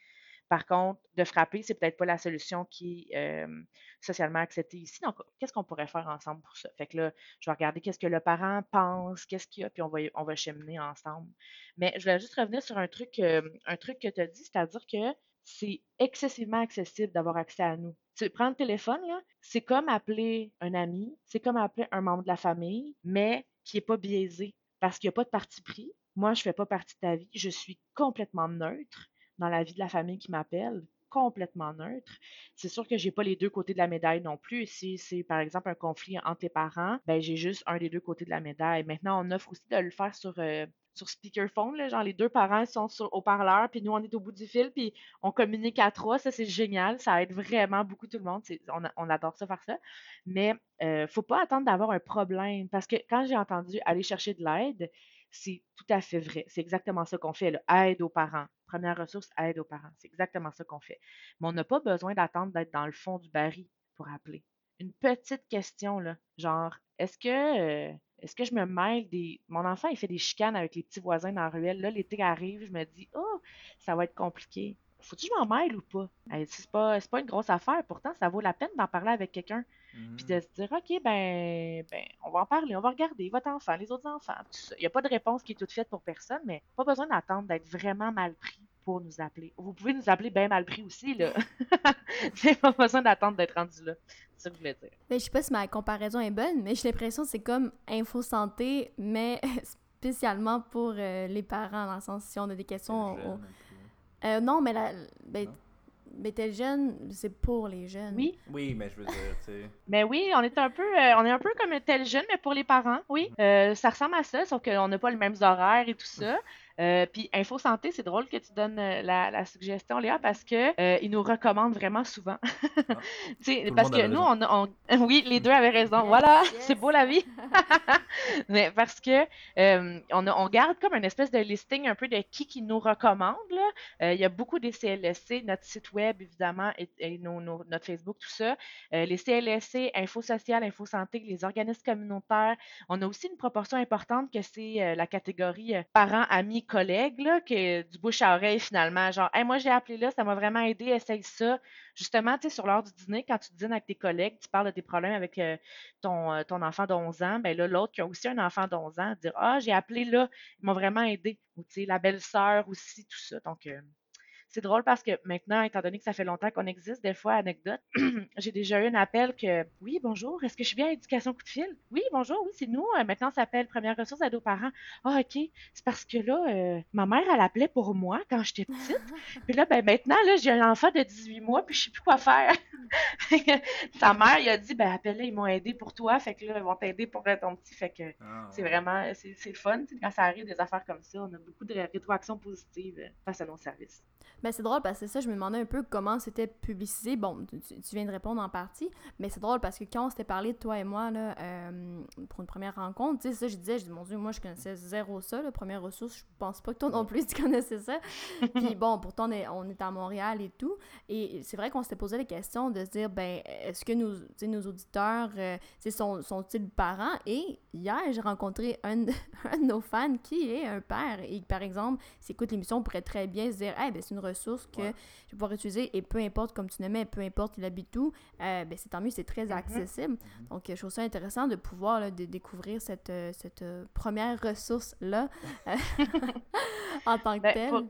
Par contre, de frapper, c'est peut-être pas la solution qui est socialement acceptée ici. Donc, qu'est-ce qu'on pourrait faire ensemble pour ça? Fait que là, je vais regarder qu'est-ce que le parent pense, qu'est-ce qu'il y a, puis on va, cheminer ensemble. Mais je voulais juste revenir sur un truc, un truc que tu as dit, c'est-à-dire que c'est excessivement accessible d'avoir accès à nous. Tu prends le téléphone, là, c'est comme appeler un ami, c'est comme appeler un membre de la famille, mais qui n'est pas biaisé parce qu'il n'y a pas de parti pris. Moi, je ne fais pas partie de ta vie. Je suis complètement neutre dans la vie de la famille qui m'appelle complètement neutre. C'est sûr que j'ai pas les deux côtés de la médaille non plus. Si c'est par exemple un conflit entre les parents, ben j'ai juste un des deux côtés de la médaille. Maintenant, on offre aussi de le faire sur euh, sur speakerphone, genre les deux parents sont sur haut-parleur, puis nous on est au bout du fil, puis on communique à trois, ça c'est génial, ça aide vraiment beaucoup tout le monde, on, on, adore ça faire ça, mais euh, faut pas attendre d'avoir un problème, parce que quand j'ai entendu aller chercher de l'aide, c'est tout à fait vrai, c'est exactement ça qu'on fait, aide aux parents, première ressource, aide aux parents, c'est exactement ça qu'on fait, mais on n'a pas besoin d'attendre d'être dans le fond du baril pour appeler. Une petite question, là, genre, est-ce que... Euh, est-ce que je me mêle des. Mon enfant, il fait des chicanes avec les petits voisins dans la ruelle. Là, l'été arrive, je me dis, oh, ça va être compliqué. Faut-tu que je m'en mêle ou pas? C'est pas, pas une grosse affaire. Pourtant, ça vaut la peine d'en parler avec quelqu'un. Puis de se dire, OK, ben, ben, on va en parler, on va regarder votre enfant, les autres enfants, Il n'y a pas de réponse qui est toute faite pour personne, mais pas besoin d'attendre d'être vraiment mal pris pour nous appeler. Vous pouvez nous appeler bien mal pris aussi, là. J'ai pas besoin d'attendre d'être rendu là. C'est ça que je voulais dire. Mais je sais pas si ma comparaison est bonne, mais j'ai l'impression que c'est comme Info Santé, mais spécialement pour euh, les parents, dans le sens si on a des questions. Euh, non, mais la, ben, mais t'es jeune, c'est pour les jeunes. Oui. Oui, mais je veux dire, tu sais. mais oui, on est un peu, euh, on est un peu comme tel jeune, mais pour les parents, oui. ça ressemble à ça, sauf qu'on n'a pas les mêmes horaires et tout ça. Euh, puis Info Santé, c'est drôle que tu donnes euh, la, suggestion, Léa, parce que euh, ils nous recommandent vraiment souvent. Ah. parce que nous, on, oui, les deux avaient raison. voilà, c'est beau la vie. Mais parce que on, on, garde comme une espèce de listing un peu de qui qui nous recommande. Il y a beaucoup des CLSC, notre site web évidemment et, notre Facebook, tout ça. les CLSC, Info Social, Info Santé, les organismes communautaires. On a aussi une proportion importante que c'est la catégorie parents, amis, collègues, là, que du bouche à oreille finalement, genre, moi j'ai appelé là, ça m'a vraiment aidé, essaye ça. Justement, tu sais, sur l'heure du dîner, quand tu dînes avec tes collègues, tu parles de tes problèmes avec euh, ton, euh, ton enfant d'11 ans, ben là, l'autre qui a aussi un enfant d'11 ans, dire, ah, j'ai appelé là, ils m'ont vraiment aidé. Ou tu sais, la belle-sœur aussi, tout ça. Donc, euh, c'est drôle parce que maintenant, étant donné que ça fait longtemps qu'on existe, des fois, anecdote, j'ai déjà eu un appel que Oui, bonjour, est-ce que je suis bien à Éducation Coup de fil? Oui, bonjour, oui, c'est nous. Euh, maintenant, ça s'appelle Première ressource à nos parents. Ah, OK. C'est parce que là, euh, ma mère, elle appelait pour moi quand j'étais petite. puis là, ben maintenant, là, j'ai un enfant de 18 mois, puis je sais plus quoi faire. Ta mère, il a dit Ben, appelle ils m'ont aidé pour toi. Fait que là, ils vont t'aider pour ton petit. Fait que ah, c'est vraiment, c'est le fun. Quand ça arrive des affaires comme ça, on a beaucoup de rétroactions positives euh, face à nos services. Ben, c'est drôle parce que ça, je me demandais un peu comment c'était publicisé. Bon, tu, viens de répondre en partie, mais c'est drôle parce que quand on s'était parlé, toi et moi, là, euh, pour une première rencontre, tu sais, ça, je disais, je dis, mon Dieu, moi, je connaissais zéro ça, la première ressource, je pense pas que toi non plus, tu connaissais ça. Puis bon, pourtant, on est, on est à Montréal et tout. Et c'est vrai qu'on s'était posé la question de se dire, ben, est-ce que nos, nos auditeurs, euh, sont, sont-ils parents? Et hier, j'ai rencontré un, un, de nos fans qui est un père et, par exemple, s'il écoute l'émission, on pourrait très bien se dire, eh ben, c'est une ressource que je vais pouvoir utiliser et peu importe comme tu mets, peu importe il habite où, euh, ben c'est tant mieux, c'est très mm-hmm. accessible. Mm-hmm. Donc, je trouve ça intéressant de pouvoir de découvrir cette, euh, cette euh, première ressource-là en tant que ben, telle pour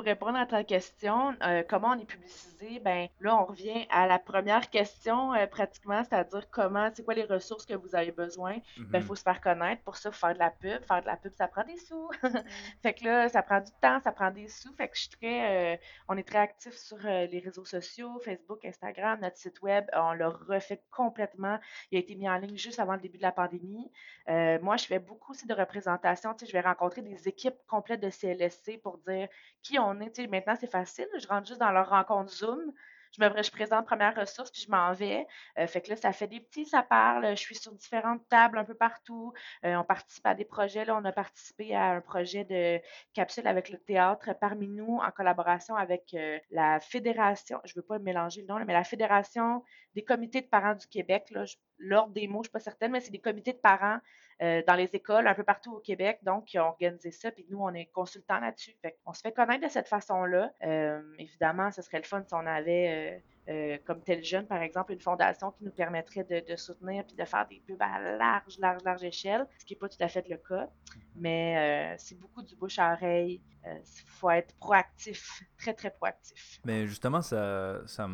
répondre à ta question, euh, comment on est publicisé, ben là, on revient à la première question euh, pratiquement, c'est-à-dire comment, c'est quoi les ressources que vous avez besoin. Ben, il faut se faire connaître. Pour ça, faire de la pub. Faire de la pub, ça prend des sous. fait que là, ça prend du temps, ça prend des sous. Fait que je suis très, euh, on est très actifs sur les réseaux sociaux, Facebook, Instagram, notre site web. On l'a refait complètement. Il a été mis en ligne juste avant le début de la pandémie. moi, je fais beaucoup aussi de représentation. Tu sais, je vais rencontrer des équipes complètes de CLSC pour dire qui on est. Maintenant, c'est facile. Je rentre juste dans leur rencontre Zoom. Je me présente première ressource, puis je m'en vais. Euh, fait que là, ça fait des petits, ça parle. Je suis sur différentes tables un peu partout. Euh, on participe à des projets. Là, on a participé à un projet de capsule avec le théâtre parmi nous, en collaboration avec euh, la Fédération, je ne veux pas mélanger le nom, mais la Fédération des comités de parents du Québec. L'ordre des mots, je ne suis pas certaine, mais c'est des comités de parents euh, dans les écoles un peu partout au Québec, donc qui ont organisé ça, puis nous, on est consultants là-dessus. on se fait connaître de cette façon-là. Euh, évidemment, ce serait le fun si on avait euh, comme tel jeune, par exemple, une fondation qui nous permettrait de, soutenir puis de faire des pubs à large, large, large échelle, ce qui n'est pas tout à fait le cas. Mais euh, c'est beaucoup du bouche à oreille. Il euh, faut être proactif, très, très proactif. Mais justement, ça, ça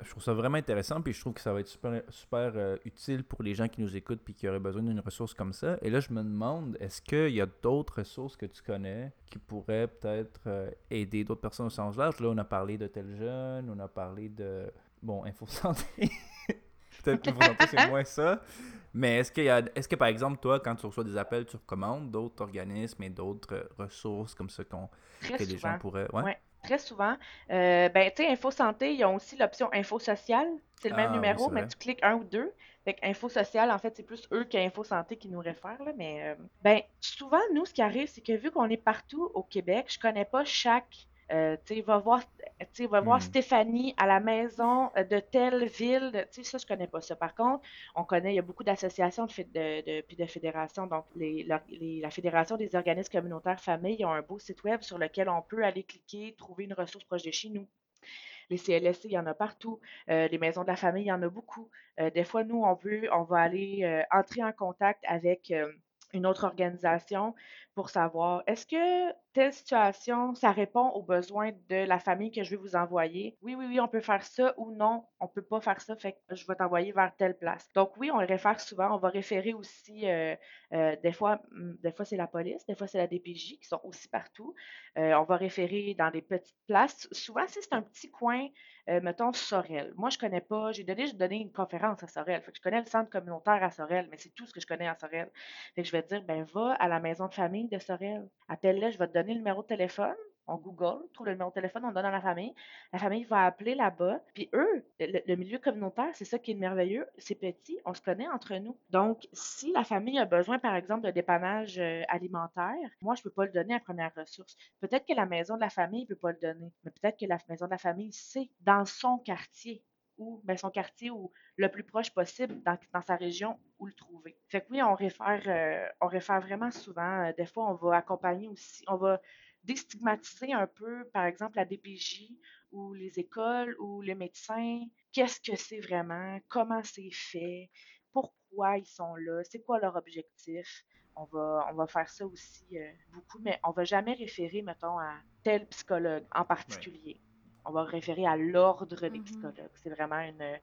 je trouve ça vraiment intéressant, puis je trouve que ça va être super, super utile pour les gens qui nous écoutent puis qui auraient besoin d'une ressource comme ça. Et là, je me demande, est-ce qu'il y a d'autres ressources que tu connais qui pourraient peut-être aider d'autres personnes au sens large? Là, on a parlé de tel jeune, on a parlé de bon, Info Santé. Peut-être Santé, c'est moins ça. Mais est-ce, qu'il y a, est-ce que, par exemple, toi, quand tu reçois des appels, tu recommandes d'autres organismes et d'autres euh, ressources comme ça qu'on, que les gens pourraient. Ouais? très souvent. Euh, ben, tu sais, Info Santé, ils ont aussi l'option Info Social. C'est le même ah, numéro, mais tu cliques un ou deux. Fait Info Social, en fait, c'est plus eux qu'Info Santé qui nous réfèrent. Là, mais euh, ben, souvent, nous, ce qui arrive, c'est que vu qu'on est partout au Québec, je connais pas chaque euh, tu va voir, va voir hmm. Stéphanie à la maison euh, de telle ville. Tu sais, ça, je connais pas ça. Par contre, on connaît, il y a beaucoup d'associations de, de, puis de fédérations. Donc, les, la, Fédération des organismes communautaires familles, ont un beau site web sur lequel on peut aller cliquer, trouver une ressource proche de chez nous. Les CLSC, il y en a partout. Euh, les maisons de la famille, il y en a beaucoup. des fois, nous, on veut, on va aller entrer en contact avec une autre organisation pour savoir est-ce que telle situation, ça répond aux besoins de la famille que je vais vous envoyer? Oui, oui, oui, on peut faire ça ou non, on peut pas faire ça, fait que je vais t'envoyer vers telle place. Donc oui, on le réfère souvent. On va référer aussi, euh, euh, des fois, hmm, des fois c'est la police, des fois c'est la DPJ qui sont aussi partout. Euh, on va référer dans des petites places. Souvent, si c'est un petit coin, mettons Sorel. Moi, je connais pas, j'ai donné, donné une conférence à Sorel. Fait que je connais le centre communautaire à Sorel, mais c'est tout ce que je connais à Sorel. Fait que je vais dire, ben va à la maison de famille de Sorel. Appelle-le, je vais te donner le numéro de téléphone. On Google, trouve le numéro de téléphone, on donne à la famille. La famille va appeler là-bas. Puis eux, le, milieu communautaire, c'est ça qui est merveilleux. C'est petit, on se connaît entre nous. Donc, si la famille a besoin, par exemple, de dépannage euh, alimentaire, moi, je ne peux pas le donner à première ressource. Peut-être que la maison de la famille ne peut pas le donner. Mais peut-être que la maison de la famille sait dans son quartier ou ben, son quartier ou le plus proche possible dans, dans, sa région où le trouver. Fait que oui, on réfère, euh, on réfère vraiment souvent. Euh, des fois, on va accompagner aussi, on va déstigmatiser un peu, par exemple, la DPJ ou les écoles ou les médecins. Qu'est-ce que c'est vraiment? Comment c'est fait? Pourquoi ils sont là? C'est quoi leur objectif? On va, on va faire ça aussi euh, beaucoup, mais on va jamais référer, mettons, à tel psychologue en particulier on va référer à l'ordre des mm-hmm. psychologues. C'est vraiment une,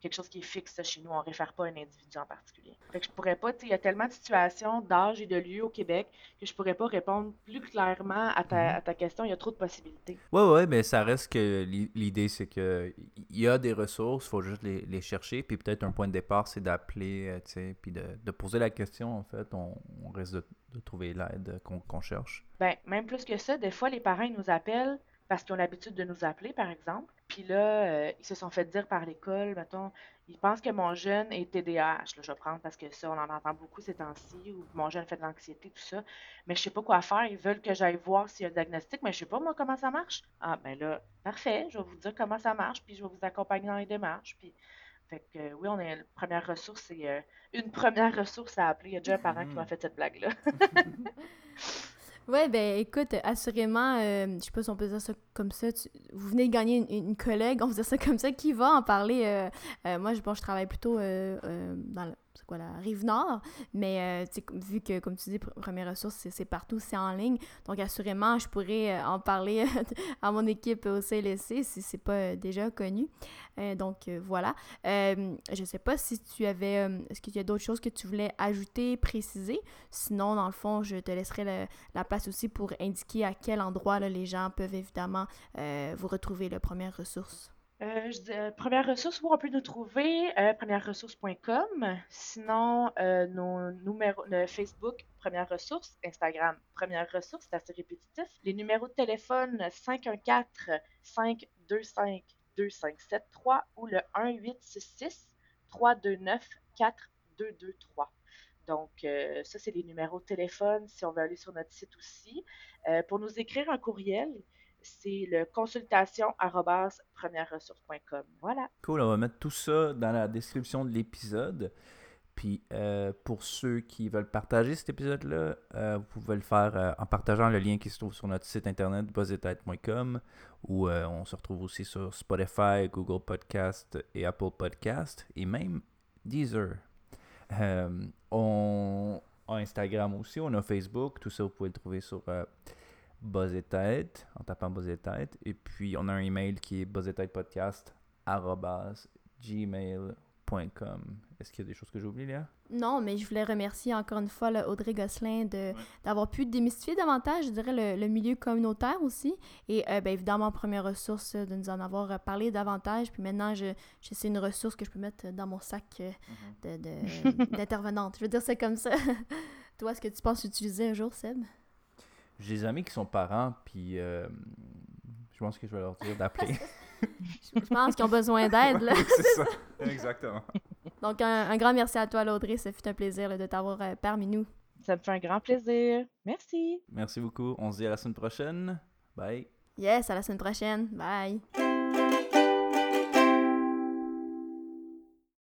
quelque chose qui est fixe chez nous. On ne réfère pas à un individu en particulier. Fait que je pourrais pas, il y a tellement de situations, d'âge et de lieux au Québec que je pourrais pas répondre plus clairement à ta, mm-hmm. à ta question. Il y a trop de possibilités. Oui, oui, mais ça reste que l'idée, c'est que il y a des ressources, il faut juste les, chercher. Puis peut-être un point de départ, c'est d'appeler, euh, puis de, de, poser la question, en fait. On, risque de, de trouver l'aide qu'on cherche. Ben, même plus que ça, des fois, les parents, ils nous appellent parce qu'ils ont l'habitude de nous appeler, par exemple. Puis là, euh, ils se sont fait dire par l'école, mettons, ils pensent que mon jeune est TDAH. Là, je vais prendre parce que ça, on en entend beaucoup ces temps-ci, ou mon jeune fait de l'anxiété, tout ça. Mais je sais pas quoi faire. Ils veulent que j'aille voir s'il y a un diagnostic, mais je sais pas, moi, comment ça marche. Ah, ben là, parfait, je vais vous dire comment ça marche, puis je vais vous accompagner dans les démarches. Puis, fait que oui, on est la première ressource, c'est euh, une première ressource à appeler. Il y a déjà un parent qui m'a mm. fait cette blague-là. Ouais, ben écoute, assurément, euh, je sais pas si on peut dire ça comme ça, vous venez de gagner une, collègue, on va dire ça comme ça, qui va en parler. Euh, euh, moi, je, bon, je travaille plutôt dans le quoi la rive nord, mais euh, vu que, comme tu dis, Première Ressource, c'est partout, c'est en ligne, donc assurément, je pourrais euh, en parler à mon équipe au CLSC si c'est pas euh, déjà connu. donc voilà. je sais pas si tu avais, est-ce qu'il y a d'autres choses que tu voulais ajouter, préciser? Sinon, dans le fond, je te laisserai la place aussi pour indiquer à quel endroit les gens peuvent évidemment vous retrouver, la Première Ressource. Euh, euh, première ressource, où on peut nous trouver, euh, premièreressource.com. Sinon, euh, nos numéros, Facebook, Première Ressource, Instagram, Première Ressource, c'est assez répétitif. Les numéros de téléphone 514-525-2573 ou le 1866-329-4223. Donc, ça, c'est les numéros de téléphone si on veut aller sur notre site aussi. pour nous écrire un courriel, c'est le consultation Voilà. Cool, on va mettre tout ça dans la description de l'épisode. Puis euh, pour ceux qui veulent partager cet épisode-là, euh, vous pouvez le faire euh, en partageant le lien qui se trouve sur notre site internet buzzetête.com où on se retrouve aussi sur Spotify, Google Podcast et Apple Podcast et même Deezer. on a Instagram aussi, on a Facebook, tout ça vous pouvez le trouver sur Buzzetête en tapant Buzzetête. Et puis on a un email qui est buzzetêtepodcast.gmail.com est-ce qu'il y a des choses que j'ai oubliées, Léa? Non, mais je voulais remercier encore une fois Audrey Gosselin de, d'avoir pu démystifier davantage, je dirais, le, milieu communautaire aussi. Et euh, bien évidemment, première ressource, de nous en avoir euh, parlé davantage. Puis maintenant, je, je c'est une ressource que je peux mettre dans mon sac euh, mm-hmm. de, d'intervenante. je veux dire, c'est comme ça. Toi, est-ce que tu penses utiliser un jour, Seb? J'ai des amis qui sont parents, puis je pense que je vais leur dire d'appeler. je pense qu'ils ont besoin d'aide. là. c'est ça, exactement. Donc, un, grand merci à toi, Laudrey. Ça fut un plaisir de t'avoir euh, parmi nous. Ça me fait un grand plaisir. Merci. Merci beaucoup. On se dit à la semaine prochaine. Bye. Yes, à la semaine prochaine. Bye.